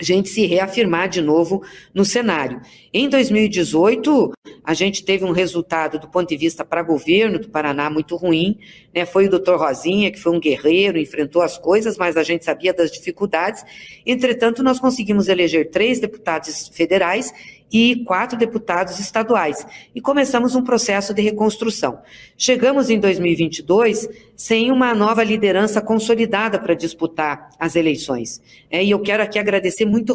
gente se reafirmar de novo no cenário. Em 2018, a gente teve um resultado do ponto de vista para governo do Paraná muito ruim, né? Foi o doutor Rosinha, que foi um guerreiro, enfrentou as coisas, mas a gente sabia das dificuldades. Entretanto, nós conseguimos eleger três deputados federais e quatro deputados estaduais. E começamos um processo de reconstrução. Chegamos em 2022 sem uma nova liderança consolidada para disputar as eleições. É, e eu quero aqui agradecer muito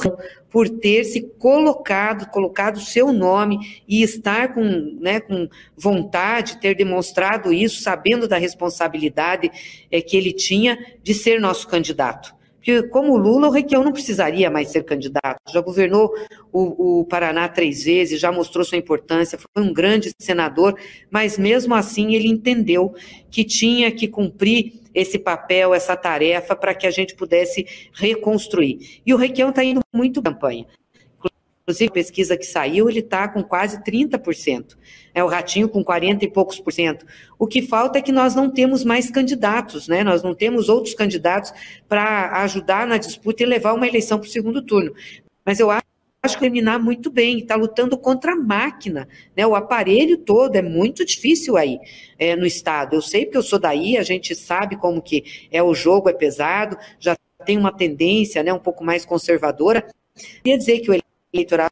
por ter se colocado, colocado seu nome e estar com, né, com vontade, ter demonstrado isso, sabendo da responsabilidade é, que ele tinha de ser nosso candidato Porque, como Lula, o Requião não precisaria mais ser candidato. Já governou o, o, Paraná três vezes, já mostrou sua importância, foi um grande senador, mas mesmo assim ele entendeu que tinha que cumprir esse papel, essa tarefa, para que a gente pudesse reconstruir. E o Requião está indo muito campanha. Inclusive, pesquisa que saiu, ele está com quase 30%. É o Ratinho com 40 e poucos por cento. O que falta é que nós não temos mais candidatos, né? Nós não temos outros candidatos para ajudar na disputa e levar uma eleição para o segundo turno. Mas eu acho que terminar muito bem, está lutando contra a máquina, né? O aparelho todo é muito difícil aí é, no estado. Eu sei porque eu sou daí, a gente sabe como que é o jogo, é pesado, já tem uma tendência, né, um pouco mais conservadora. Queria dizer que o eleitorado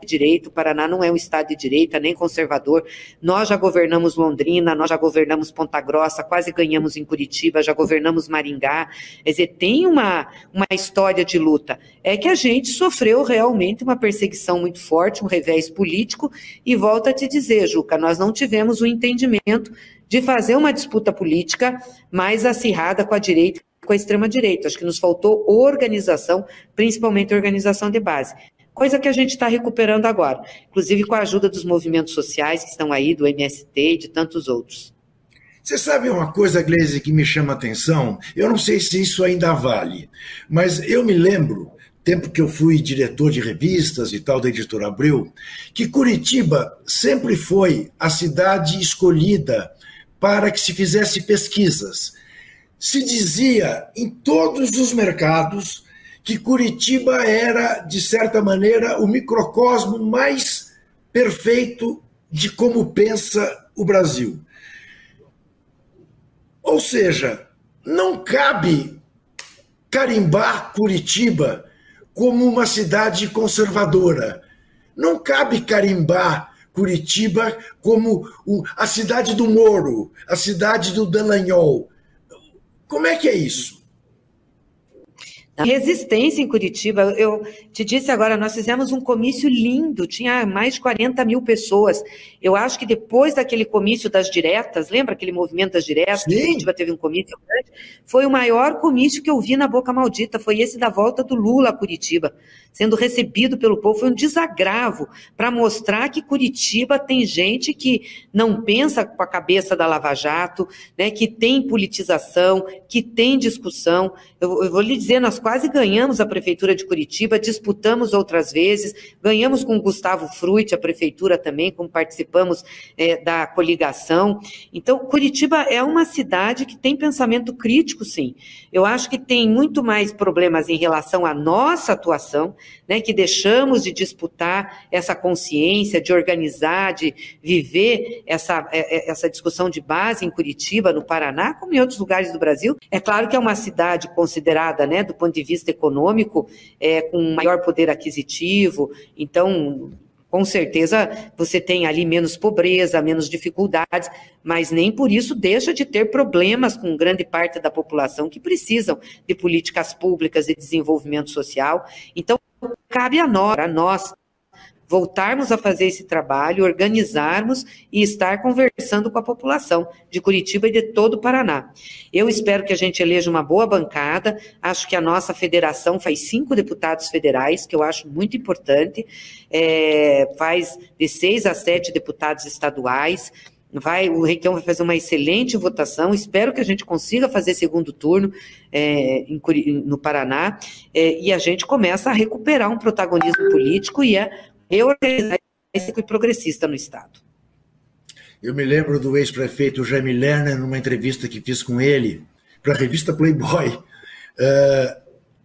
de direito, o Paraná não é um estado de direita, nem conservador. Nós já governamos Londrina, nós já governamos Ponta Grossa, quase ganhamos em Curitiba, já governamos Maringá. Quer dizer, tem uma, uma história de luta. É que a gente sofreu realmente uma perseguição muito forte, um revés político, e volto a te dizer, Juca, nós não tivemos o entendimento de fazer uma disputa política mais acirrada com a direita com a extrema-direita. Acho que nos faltou organização, principalmente organização de base coisa que a gente está recuperando agora, inclusive com a ajuda dos movimentos sociais que estão aí, do MST e de tantos outros. Você sabe uma coisa, Gleise, que me chama a atenção? Eu não sei se isso ainda vale, mas eu me lembro, tempo que eu fui diretor de revistas e tal da editora Abril, que Curitiba sempre foi a cidade escolhida para que se fizesse pesquisas. Se dizia em todos os mercados que Curitiba era, de certa maneira, o microcosmo mais perfeito de como pensa o Brasil. Ou seja, não cabe carimbar Curitiba como uma cidade conservadora. Não cabe carimbar Curitiba como a cidade do Moro, a cidade do Dallagnol. Como é que é isso? Resistência em Curitiba, eu te disse agora, nós fizemos um comício lindo, tinha mais de 40 mil pessoas. Eu acho que depois daquele comício das diretas, lembra aquele movimento das diretas? Sim. Curitiba teve um comício grande. Foi o maior comício que eu vi na Boca Maldita, foi esse da volta do Lula a Curitiba, sendo recebido pelo povo. Foi um desagravo para mostrar que Curitiba tem gente que não pensa com a cabeça da Lava Jato, né, que tem politização, que tem discussão. Eu, eu vou lhe dizer, nós quase ganhamos a Prefeitura de Curitiba, disputamos outras vezes, ganhamos com Gustavo Fruit, a Prefeitura também, como participamos é, da coligação. Então, Curitiba é uma cidade que tem pensamento crítico, sim. Eu acho que tem muito mais problemas em relação à nossa atuação, né, que deixamos de disputar essa consciência, de organizar, de viver essa, é, é, essa discussão de base em Curitiba, no Paraná, como em outros lugares do Brasil. É claro que é uma cidade considerada, né, do ponto de vista econômico, é, com maior poder aquisitivo. Então, com certeza você tem ali menos pobreza, menos dificuldades, mas nem por isso deixa de ter problemas com grande parte da população que precisam de políticas públicas e desenvolvimento social. Então, cabe a nós, a nós voltarmos a fazer esse trabalho, organizarmos e estar conversando com a população de Curitiba e de todo o Paraná. Eu espero que a gente eleja uma boa bancada. Acho que a nossa federação faz cinco deputados federais, que eu acho muito importante, é, faz de seis a sete deputados estaduais. Vai, o Requião vai fazer uma excelente votação. Espero que a gente consiga fazer segundo turno é, em, no Paraná é, e a gente começa a recuperar um protagonismo político e a reorganizar esse ciclo progressista no Estado. Eu me lembro do ex-prefeito Jaime Lerner, numa entrevista que fiz com ele para a revista Playboy. Uh,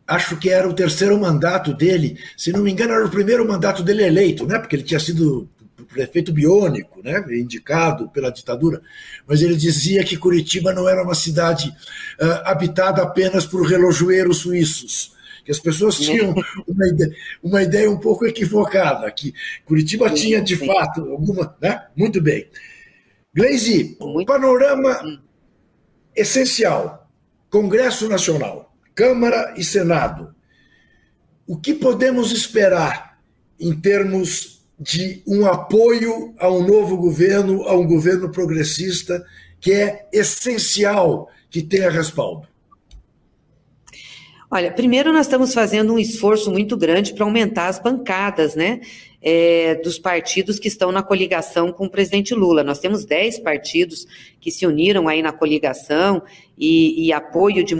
acho que era o terceiro mandato dele, se não me engano, era o primeiro mandato dele eleito, né? Porque ele tinha sido prefeito biônico, né? Indicado pela ditadura. Mas ele dizia que Curitiba não era uma cidade uh, habitada apenas por relojoeiros suíços que as pessoas tinham uma ideia, uma ideia um pouco equivocada, que Curitiba tinha de fato alguma. Né? Muito bem. Gleisi, panorama hum. essencial: Congresso Nacional, Câmara e Senado. O que podemos esperar em termos de um apoio a um novo governo, a um governo progressista, que é essencial que tenha respaldo? Olha, primeiro nós estamos fazendo um esforço muito grande para aumentar as bancadas, né? É, dos partidos que estão na coligação com o presidente Lula. Nós temos 10 partidos que se uniram aí na coligação e, e apoio de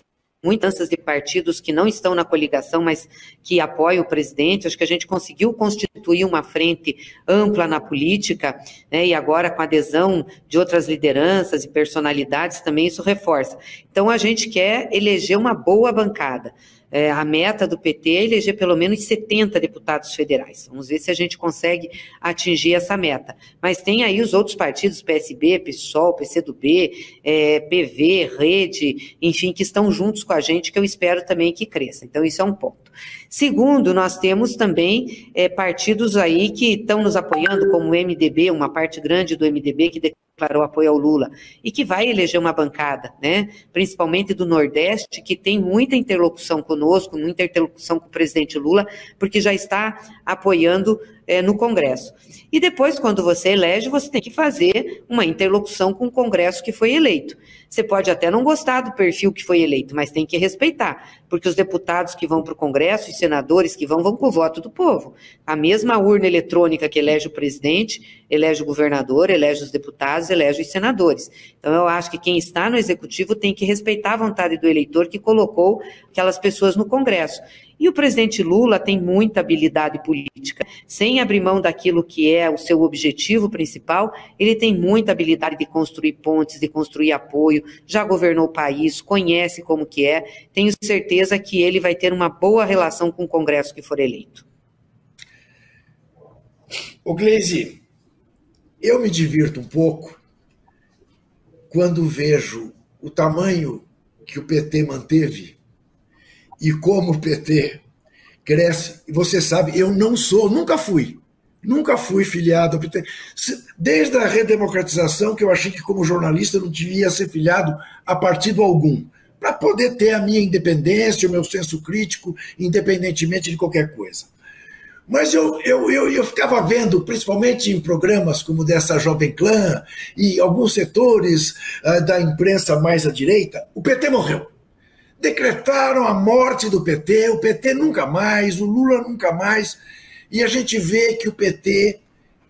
muitas de partidos que não estão na coligação, mas que apoiam o presidente. Acho que a gente conseguiu constituir uma frente ampla na política, né, e agora com a adesão de outras lideranças e personalidades também isso reforça. Então a gente quer eleger uma boa bancada. É, a meta do PT é eleger pelo menos 70 deputados federais. Vamos ver se a gente consegue atingir essa meta. Mas tem aí os outros partidos, PSB, PSOL, PCdoB, é, PV, Rede, enfim, que estão juntos com a gente, que eu espero também que cresça. Então, isso é um ponto. Segundo, nós temos também é, partidos aí que estão nos apoiando, como o MDB, uma parte grande do MDB que declarou apoio ao Lula e que vai eleger uma bancada, né? Principalmente do Nordeste, que tem muita interlocução conosco, muita interlocução com o presidente Lula, porque já está apoiando é, no Congresso. E depois, quando você elege, você tem que fazer uma interlocução com o Congresso que foi eleito. Você pode até não gostar do perfil que foi eleito, mas tem que respeitar, porque os deputados que vão para o Congresso e senadores que vão, vão com o voto do povo. A mesma urna eletrônica que elege o presidente, elege o governador, elege os deputados, elege os senadores. Então, eu acho que quem está no executivo tem que respeitar a vontade do eleitor que colocou aquelas pessoas no Congresso. E o presidente Lula tem muita habilidade política. Sem abrir mão daquilo que é o seu objetivo principal, ele tem muita habilidade de construir pontes, de construir apoio, já governou o país, conhece como que é. Tenho certeza que ele vai ter uma boa relação com o Congresso que for eleito. O Gleisi, eu me divirto um pouco quando vejo o tamanho que o PT manteve e como o PT cresce. E você sabe, eu não sou, nunca fui, nunca fui filiado ao PT. Desde a redemocratização, que eu achei que como jornalista não devia ser filiado a partido algum, para poder ter a minha independência, o meu senso crítico, independentemente de qualquer coisa. Mas eu, eu, eu, eu, ficava vendo, principalmente em programas como dessa Jovem Clã e alguns setores uh, da imprensa mais à direita, o PT morreu decretaram a morte do PT, o PT nunca mais, o Lula nunca mais, e a gente vê que o PT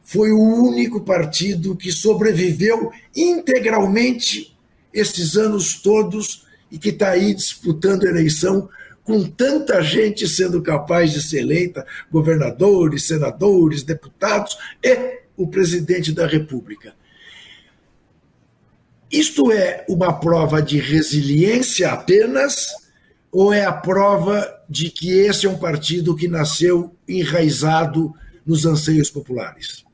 foi o único partido que sobreviveu integralmente esses anos todos e que está aí disputando eleição com tanta gente sendo capaz de ser eleita, governadores, senadores, deputados e o presidente da República. Isto é uma prova de resiliência apenas, ou é a prova de que esse é um partido que nasceu enraizado nos anseios populares?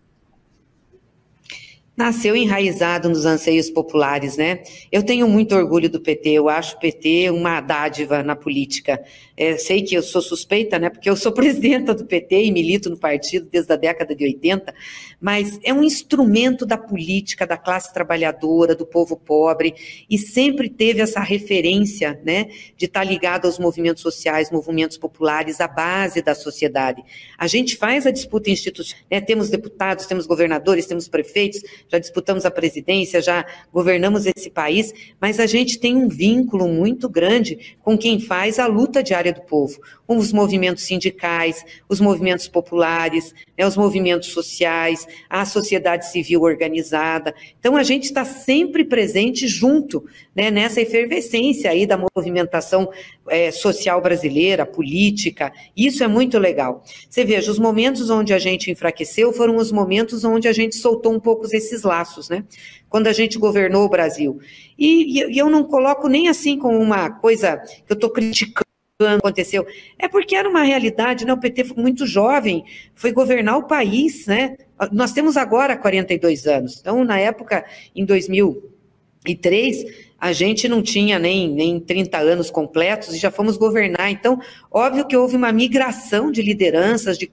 Nasceu enraizado nos anseios populares, né? Eu tenho muito orgulho do PT, eu acho o PT uma dádiva na política. É, sei que eu sou suspeita, né? Porque eu sou presidenta do PT e milito no partido desde a década de 80, mas é um instrumento da política, da classe trabalhadora, do povo pobre, e sempre teve essa referência, né? De estar ligado aos movimentos sociais, movimentos populares, à base da sociedade. A gente faz a disputa institucional, né? Temos deputados, temos governadores, temos prefeitos, já disputamos a presidência, já governamos esse país, mas a gente tem um vínculo muito grande com quem faz a luta diária do povo, os movimentos sindicais, os movimentos populares, né, os movimentos sociais, a sociedade civil organizada. Então, a gente está sempre presente junto né, nessa efervescência aí da movimentação é, social brasileira, política. Isso é muito legal. Você veja, os momentos onde a gente enfraqueceu foram os momentos onde a gente soltou um pouco esses laços, né? Quando a gente governou o Brasil. E, e eu não coloco nem assim como uma coisa que eu estou criticando aconteceu. É porque era uma realidade, né? O PT foi muito jovem, foi governar o país, né? Nós temos agora 42 anos. Então, na época, em 2003, a gente não tinha nem, nem 30 anos completos e já fomos governar. Então, óbvio que houve uma migração de lideranças, de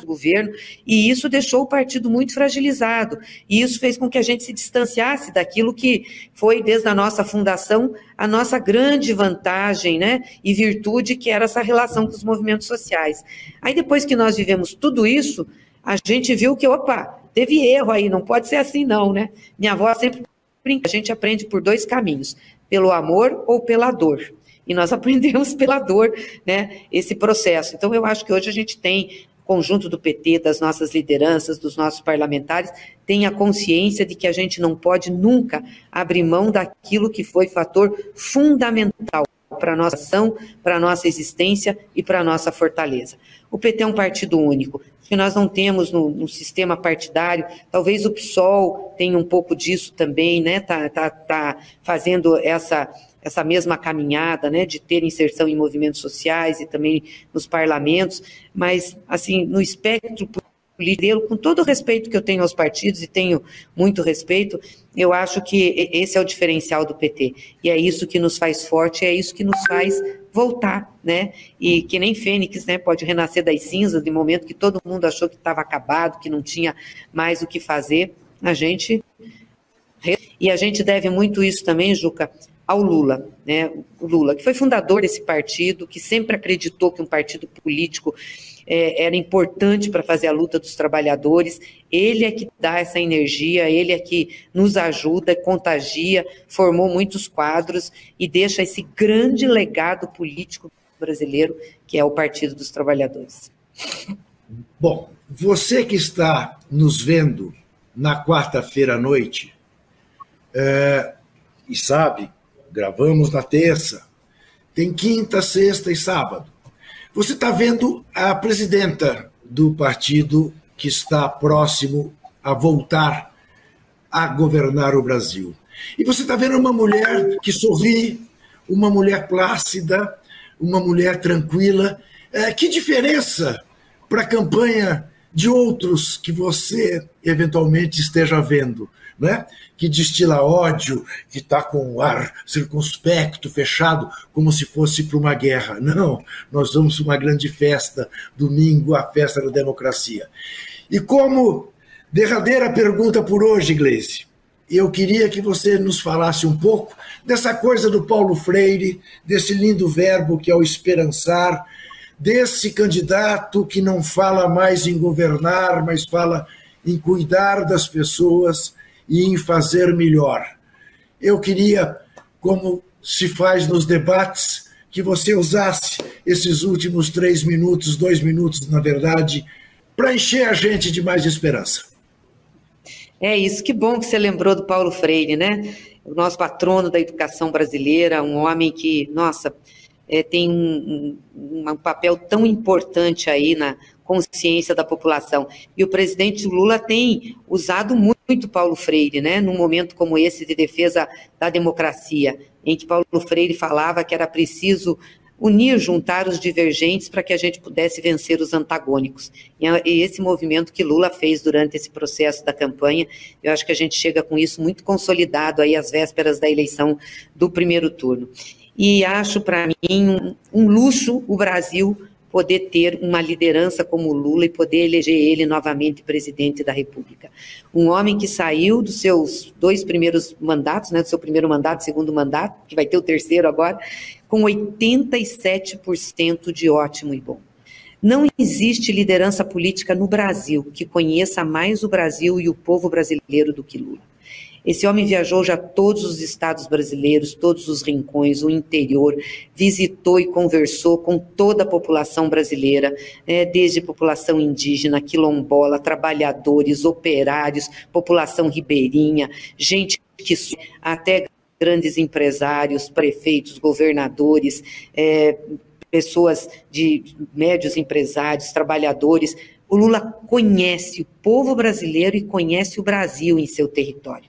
do governo, e isso deixou o partido muito fragilizado. E isso fez com que a gente se distanciasse daquilo que foi, desde a nossa fundação, a nossa grande vantagem né, e virtude, que era essa relação com os movimentos sociais. Aí, depois que nós vivemos tudo isso, a gente viu que, opa, teve erro aí, não pode ser assim, não, né? Minha avó sempre brinca, a gente aprende por dois caminhos, pelo amor ou pela dor. e nós aprendemos pela dor, né, esse processo. Então, eu acho que hoje a gente tem conjunto do PT, das nossas lideranças, dos nossos parlamentares, tem a consciência de que a gente não pode nunca abrir mão daquilo que foi fator fundamental para a nossa ação, para a nossa existência e para a nossa fortaleza. O PT é um partido único, que nós não temos no, no, sistema partidário, talvez o PSOL tenha um pouco disso também, né, tá, tá, tá fazendo essa, essa mesma caminhada, né, de ter inserção em movimentos sociais e também nos parlamentos, mas, assim, no espectro político, com todo o respeito que eu tenho aos partidos, e tenho muito respeito, eu acho que esse é o diferencial do PT, e é isso que nos faz forte, é isso que nos faz voltar, né, e que nem Fênix, né, pode renascer das cinzas, de momento que todo mundo achou que estava acabado, que não tinha mais o que fazer, a gente... E a gente deve muito isso também, Juca, ao Lula, né? O Lula, que foi fundador desse partido, que sempre acreditou que um partido político é, era importante para fazer a luta dos trabalhadores. Ele é que dá essa energia, ele é que nos ajuda, contagia, formou muitos quadros e deixa esse grande legado político brasileiro, que é o Partido dos Trabalhadores. Bom, você que está nos vendo na quarta-feira à noite é, e sabe gravamos na terça, tem quinta, sexta e sábado. Você está vendo a presidenta do partido que está próximo a voltar a governar o Brasil. E você está vendo uma mulher que sorri, uma mulher plácida, uma mulher tranquila. É, que diferença para a campanha de outros que você eventualmente esteja vendo, né? que destila ódio, que está com o ar circunspecto, fechado, como se fosse para uma guerra. Não, nós vamos para uma grande festa, domingo, a festa da democracia. E como derradeira pergunta por hoje, Gleice, eu queria que você nos falasse um pouco dessa coisa do Paulo Freire, desse lindo verbo que é o esperançar, desse candidato que não fala mais em governar, mas fala em cuidar das pessoas e em fazer melhor. Eu queria, como se faz nos debates, que você usasse esses últimos três minutos, dois minutos, na verdade, para encher a gente de mais esperança. É isso, que bom que você lembrou do Paulo Freire, né? O nosso patrono da educação brasileira, um homem que, nossa, é, tem um, um, um, papel tão importante aí na consciência da população. E o presidente Lula tem usado muito Paulo Freire, né, num momento como esse de defesa da democracia, em que Paulo Freire falava que era preciso unir, juntar os divergentes para que a gente pudesse vencer os antagônicos. E esse movimento que Lula fez durante esse processo da campanha, eu acho que a gente chega com isso muito consolidado aí às vésperas da eleição do primeiro turno. E acho para mim um, um luxo o Brasil poder ter uma liderança como Lula e poder eleger ele novamente presidente da República. Um homem que saiu dos seus dois primeiros mandatos, né, do seu primeiro mandato, segundo mandato, que vai ter o terceiro agora, com 87% de ótimo e bom. Não existe liderança política no Brasil que conheça mais o Brasil e o povo brasileiro do que Lula. Esse homem viajou já todos os estados brasileiros, todos os rincões, o interior, visitou e conversou com toda a população brasileira, né, desde população indígena, quilombola, trabalhadores, operários, população ribeirinha, gente que até grandes empresários, prefeitos, governadores, é, pessoas de médios empresários, trabalhadores. O Lula conhece o povo brasileiro e conhece o Brasil em seu território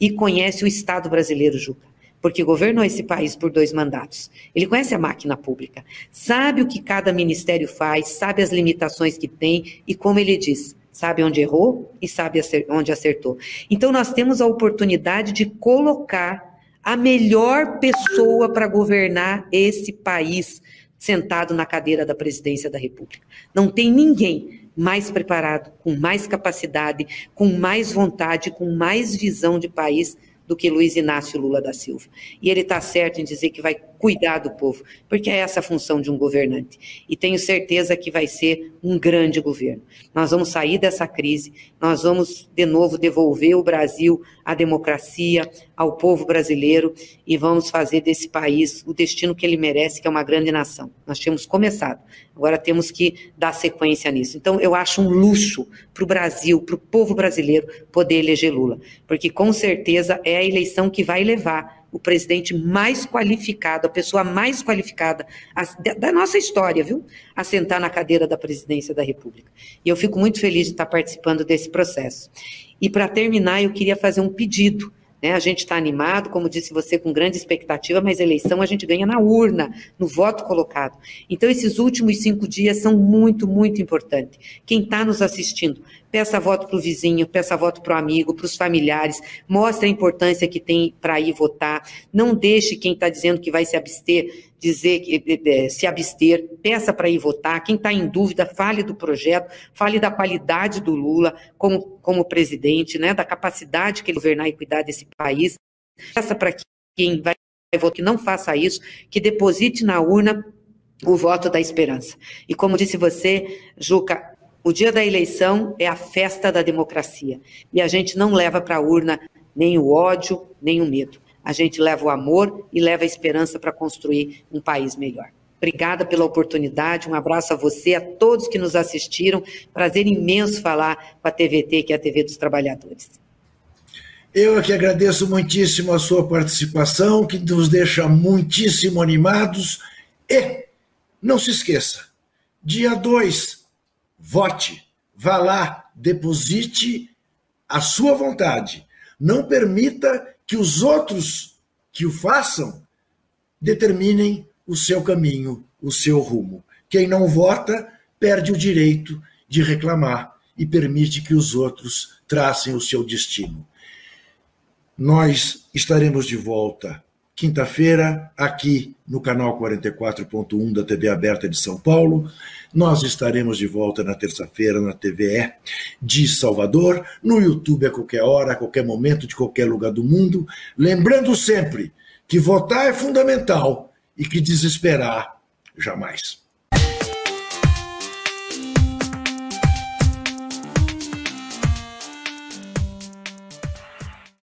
e conhece o Estado brasileiro, Juca, porque governou esse país por dois mandatos. Ele conhece a máquina pública, sabe o que cada ministério faz, sabe as limitações que tem e, como ele diz, sabe onde errou e sabe onde acertou. Então, nós temos a oportunidade de colocar a melhor pessoa para governar esse país sentado na cadeira da presidência da República. Não tem ninguém mais preparado, com mais capacidade, com mais vontade, com mais visão de país do que Luiz Inácio Lula da Silva. E ele está certo em dizer que vai cuidar do povo, porque é essa a função de um governante. E tenho certeza que vai ser um grande governo. Nós vamos sair dessa crise, nós vamos de novo devolver o Brasil à democracia, ao povo brasileiro e vamos fazer desse país o destino que ele merece, que é uma grande nação. Nós tínhamos começado, agora temos que dar sequência nisso. Então, eu acho um luxo para o Brasil, para o povo brasileiro, poder eleger Lula, porque com certeza é a eleição que vai levar o presidente mais qualificado, a pessoa mais qualificada a, da nossa história, viu? A sentar na cadeira da presidência da República. E eu fico muito feliz de estar participando desse processo. E para terminar, eu queria fazer um pedido né? A gente está animado, como disse você, com grande expectativa, mas eleição a gente ganha na urna, no voto colocado. Então, esses últimos cinco dias são muito, muito importantes. Quem está nos assistindo, peça voto para o vizinho, peça voto para o amigo, para os familiares, mostre a importância que tem para ir votar. Não deixe quem está dizendo que vai se abster dizer que é, se abster, peça para ir votar. Quem está em dúvida, fale do projeto, fale da qualidade do Lula como, como presidente, né, da capacidade que ele governar e cuidar desse país. Peça para quem vai votar que não faça isso, que deposite na urna o voto da esperança. E como disse você, Juca, o dia da eleição é a festa da democracia. E a gente não leva para a urna nem o ódio, nem o medo a gente leva o amor e leva a esperança para construir um país melhor. Obrigada pela oportunidade, um abraço a você, a todos que nos assistiram. Prazer imenso falar com a TVT, que é a TV dos Trabalhadores. Eu aqui agradeço muitíssimo a sua participação, que nos deixa muitíssimo animados. E não se esqueça, dia 2, vote, vá lá, deposite a sua vontade. Não permita que os outros que o façam determinem o seu caminho, o seu rumo. Quem não vota perde o direito de reclamar e permite que os outros tracem o seu destino. Nós estaremos de volta quinta-feira, aqui no canal 44.1 da TV Aberta de São Paulo. Nós estaremos de volta na terça-feira na TVE de Salvador, no YouTube a qualquer hora, a qualquer momento, de qualquer lugar do mundo. Lembrando sempre que votar é fundamental e que desesperar jamais.